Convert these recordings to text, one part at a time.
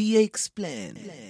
DX plan. plan.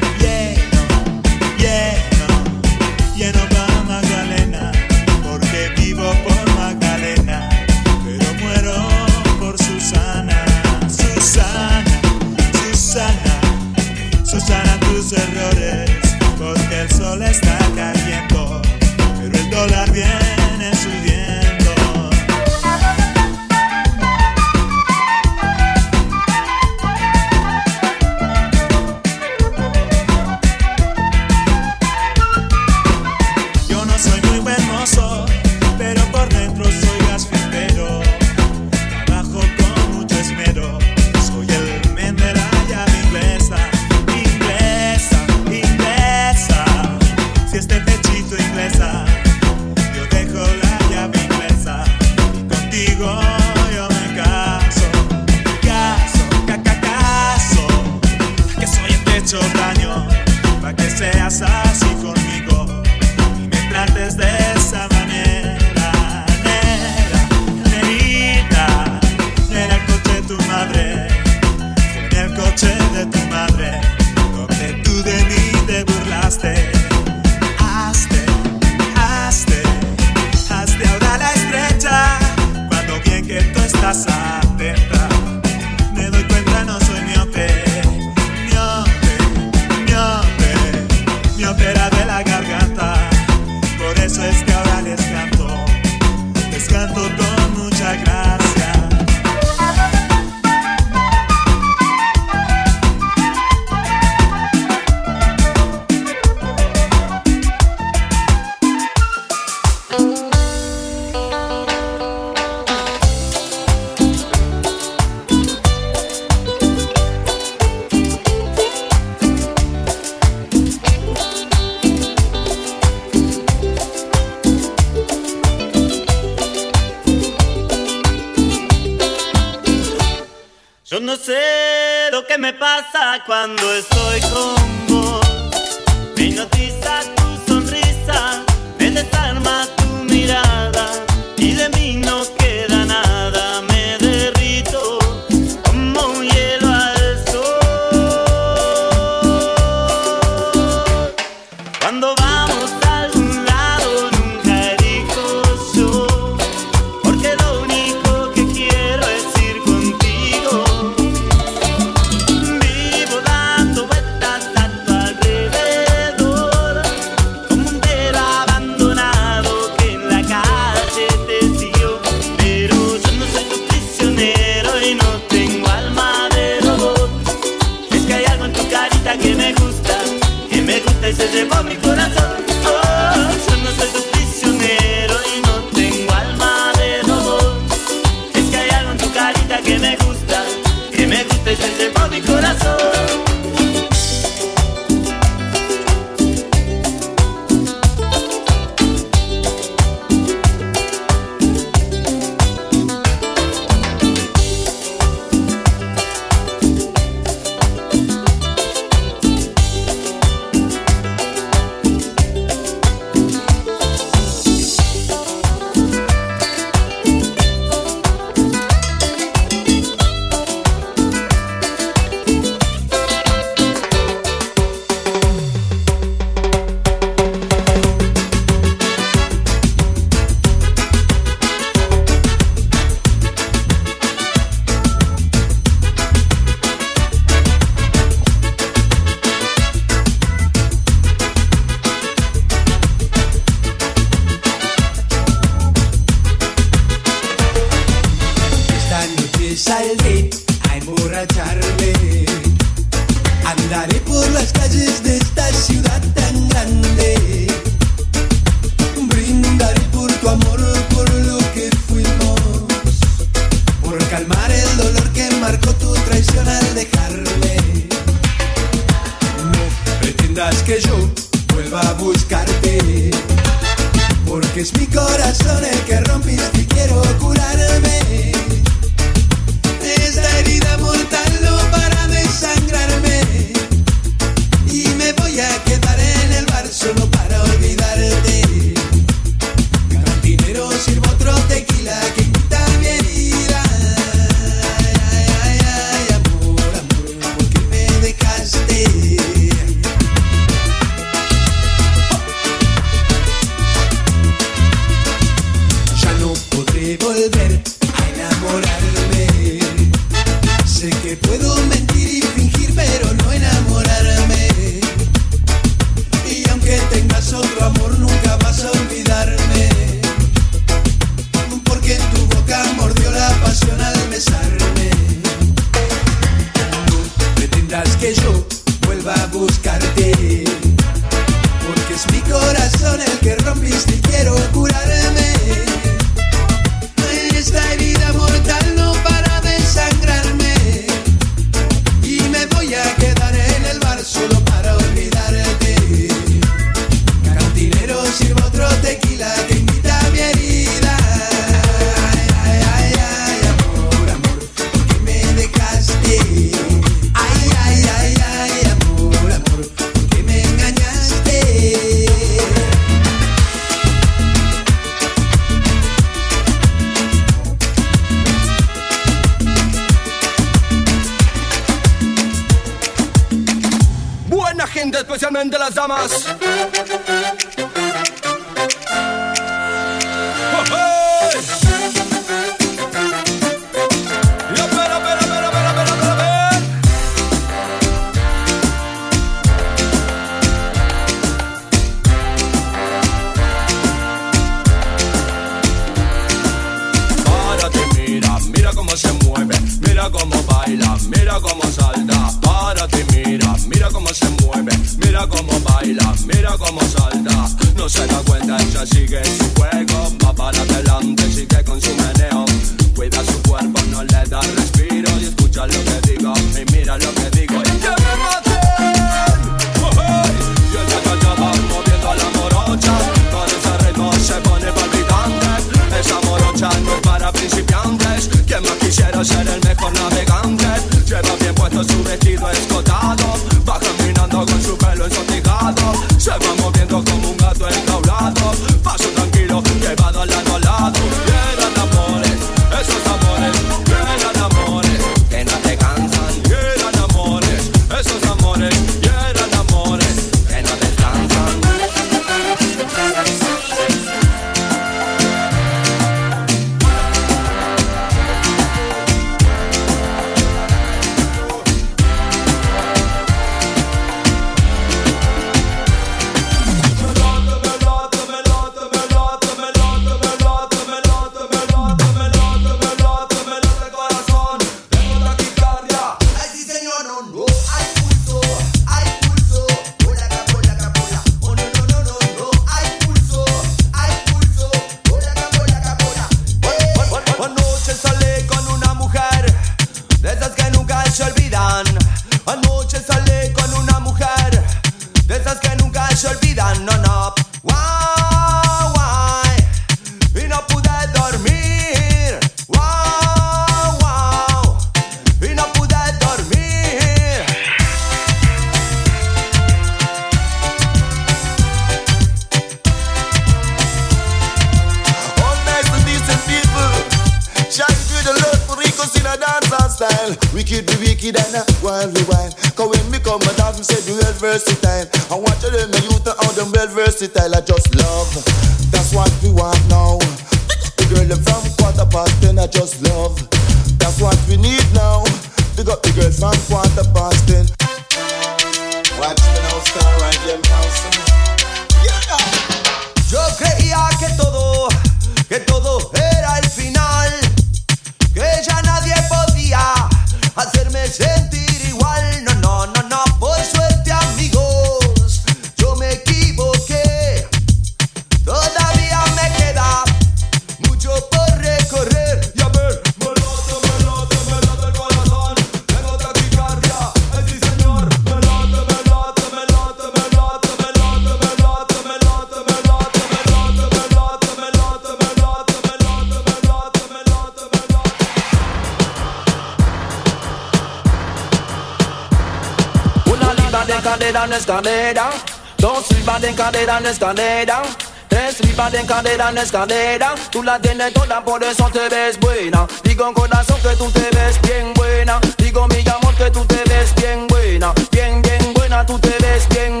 Libra de cadera no es cadera. Dos libras de cadera no es cadera. Tres libras de cadera no es cadera. Tú la tienes toda, por eso te ves buena. Digo corazón que tú te ves bien buena. Digo mi amor que tú te ves bien buena. Bien, bien buena, tú te ves. Bien,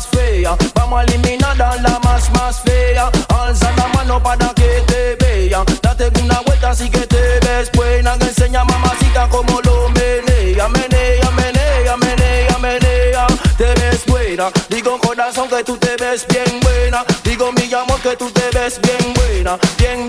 más fea. Vamos a eliminar la más más fea. Alza la mano para que te vean. Date una vuelta así que te ves buena. Enseña mamacita como lo menea. Menea, menea, menea, menea. Te ves buena. Digo corazón que tú te ves bien buena. Digo mi amor que tú te ves bien buena. Bien,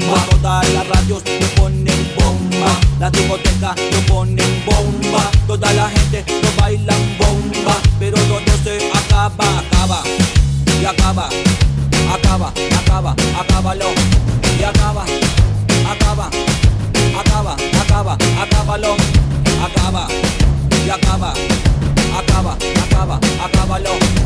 bomba. Todas las radios lo ponen bomba, las discotecas lo ponen bomba. Toda la gente lo bailan bomba, pero todo se acaba, acaba. Y acaba, acaba, acaba, acábalo. Y acaba, acaba, acaba, acaba, acábalo, acaba y acaba, acaba, acaba, acábalo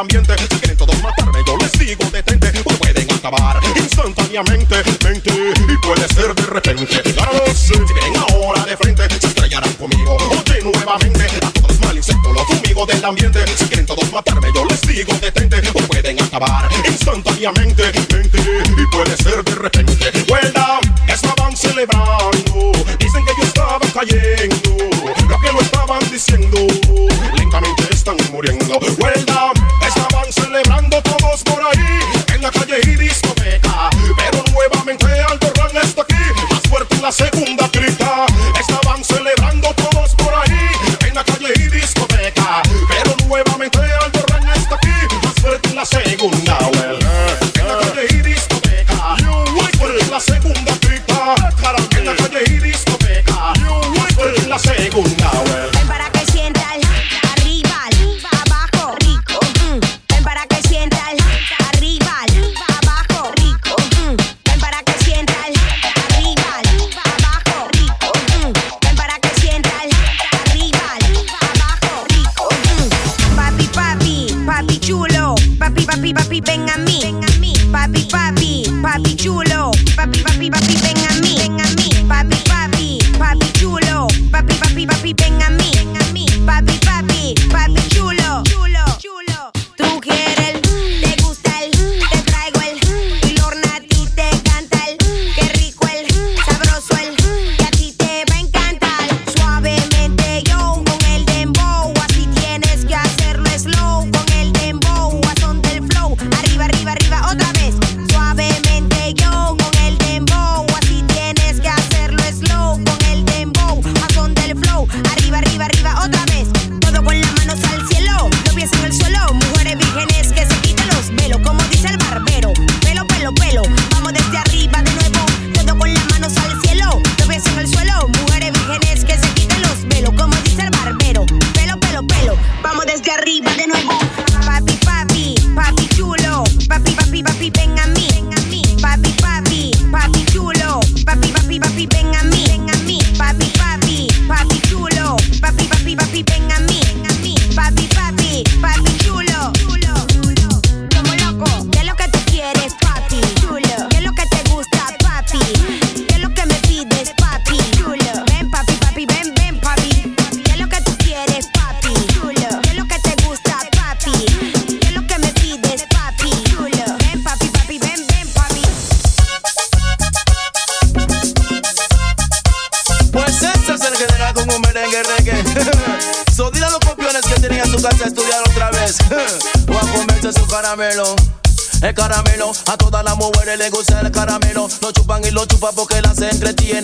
ambiente. Si quieren todos matarme, yo les digo detente, o pueden acabar instantáneamente, mente, y puede ser de repente. Claro. Si vienen ahora de frente, se estrellarán conmigo. Oye, nuevamente a todos los mal insectos, los amigos del ambiente. Si quieren todos matarme, yo les digo detente, o pueden acabar instantáneamente, mente, y puede ser de repente. Down, estaban celebrando, dicen que yo estaba cayendo, lo que lo estaban diciendo, lentamente están muriendo. Well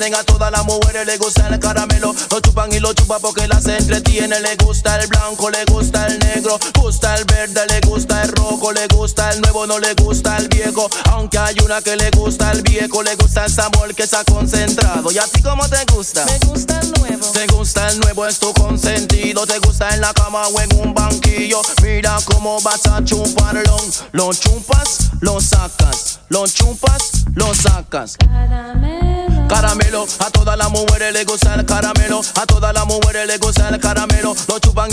entretienen. A todas las mujeres les gusta el caramelo. Lo chupan y lo chupan porque las entretienen. Le gusta el blanco, le gusta el negro. Gusta el verde, le gusta el rojo. Le gusta el nuevo, no le gusta el viejo. Aunque hay una que le gusta el viejo. Le gusta el sabor que está concentrado. ¿Y a ti cómo te gusta? Me gusta el nuevo. Te gusta el nuevo, es tu consentido. Te gusta en la cama o en un banquillo. Mira cómo vas a chuparlo. Lo chupas, lo sacas. Lo chupas, lo sacas. Caramelo, a todas las mujeres les gusta el caramelo. A todas las mujeres les gusta el caramelo.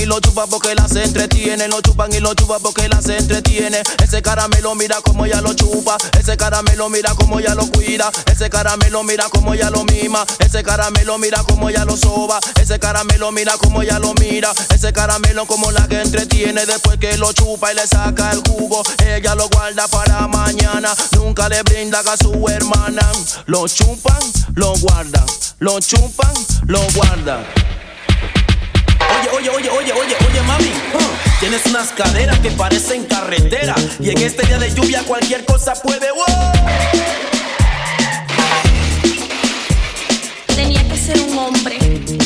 Y lo chupan porque las entretiene. Lo chupan y lo chupan porque las entretiene. Ese caramelo, mira cómo ya lo chupa. Ese caramelo, mira cómo ya lo cuida. Ese caramelo, mira cómo ya lo mima. Ese caramelo, mira cómo ya lo soba. Ese caramelo, mira cómo ya lo mira. Ese caramelo, como la que entretiene. Después que lo chupa y le saca el jugo, ella lo guarda para mañana. Nunca le brinda a su hermana. Lo chupan, lo guardan. Lo chupan, lo guardan oye, oye, oye, oye, oye, mami. Tienes unas caderas que parecen carretera. Y en este día de lluvia cualquier cosa puede. Tenía que ser un hombre.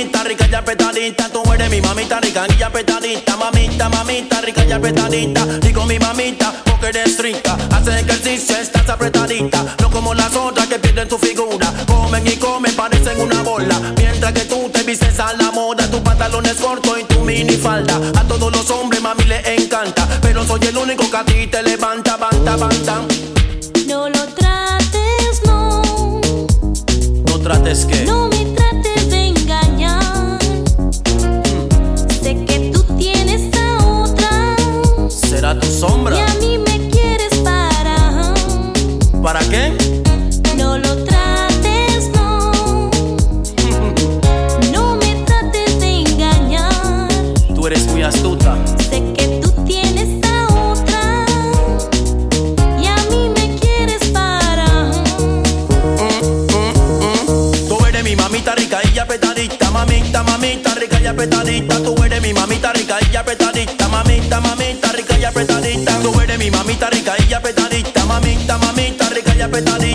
mamita rica y apretadita. Tú eres mi mamita rica y apretadita. Mamita, mamita rica y apretadita. Digo mi mamita porque eres rica. Haces ejercicio, estás apretadita. No como las otras que pierden tu figura. Comen y comen, parecen una bola. Mientras que tú te vistes a la moda, tu pantalón es corto y tu mini falda. A todos los hombres, mami, les encanta. Pero soy el único que a ti te levanta, banta, banta. No lo trates, no. No trates que. pétale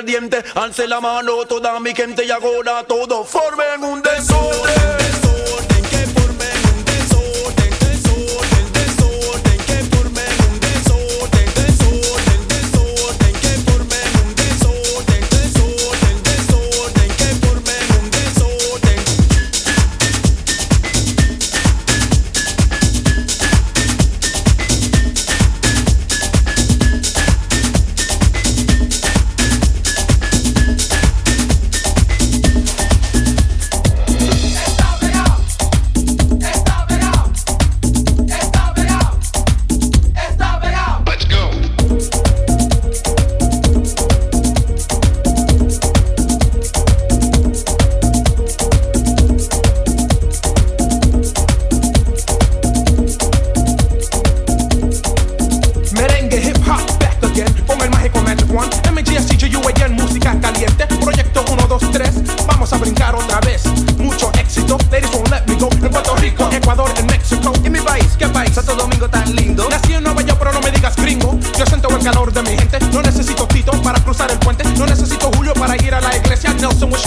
al diente, alce la mano, toda mi gente y hago la toda. No necesito Tito para cruzar el puente. No necesito Julio para ir a la iglesia. Nelson was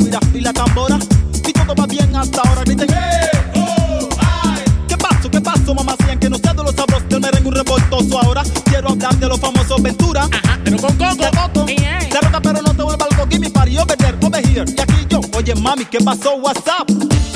guira y la tambora. Y todo va bien hasta ahora, griten hey, oh, ¿Qué pasó, qué pasó, mamá? Si que no sé de los sabros del merengue un revoltoso ahora. Quiero hablar de los famosos Ventura. Ajá, pero con coco. De Coco. Yeah. De roca, pero no te vuelva loco. Give me party over there, over here. Y aquí yo, oye mami, ¿qué pasó, what's up?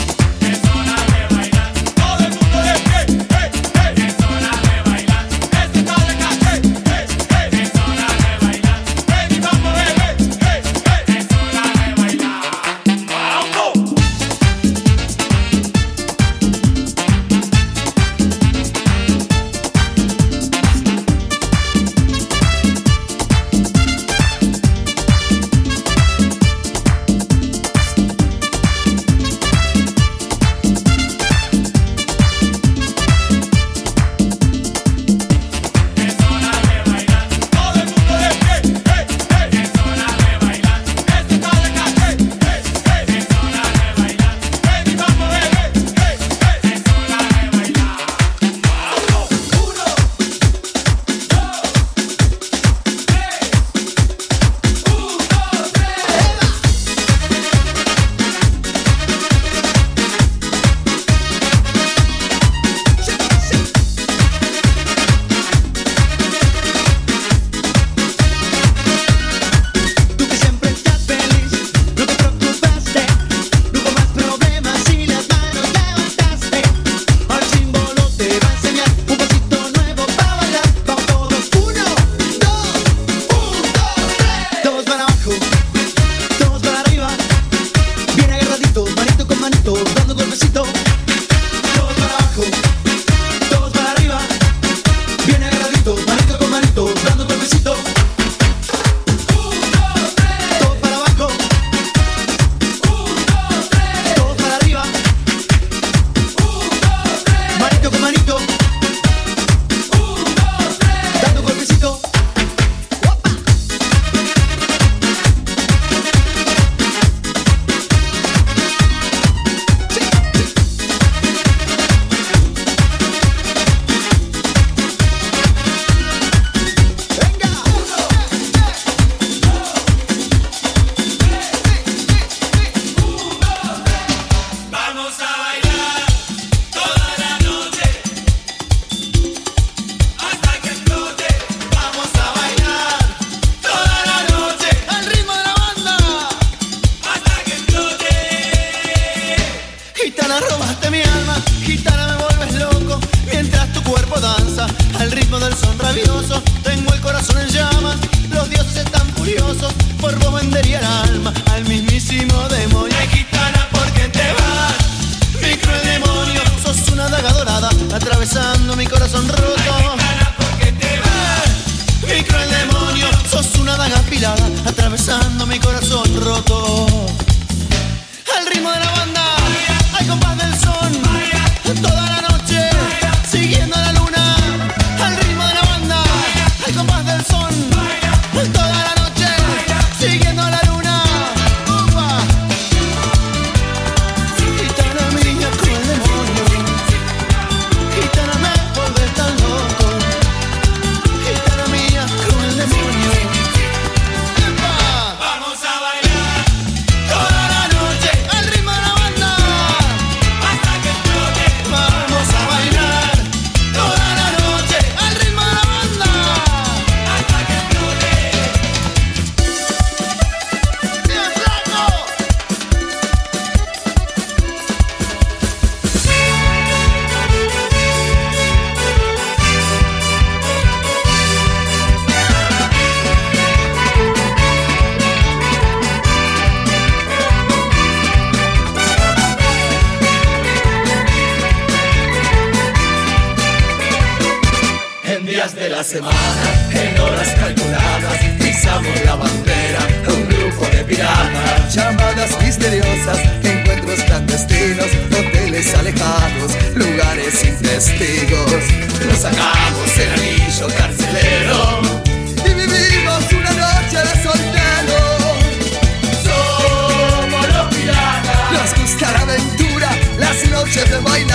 hoteles alejados, lugares sin testigos. Nos sacamos el anillo carcelero y vivimos una noche de soltero. Somos los piratas, nos gusta aventura, las noches de vaina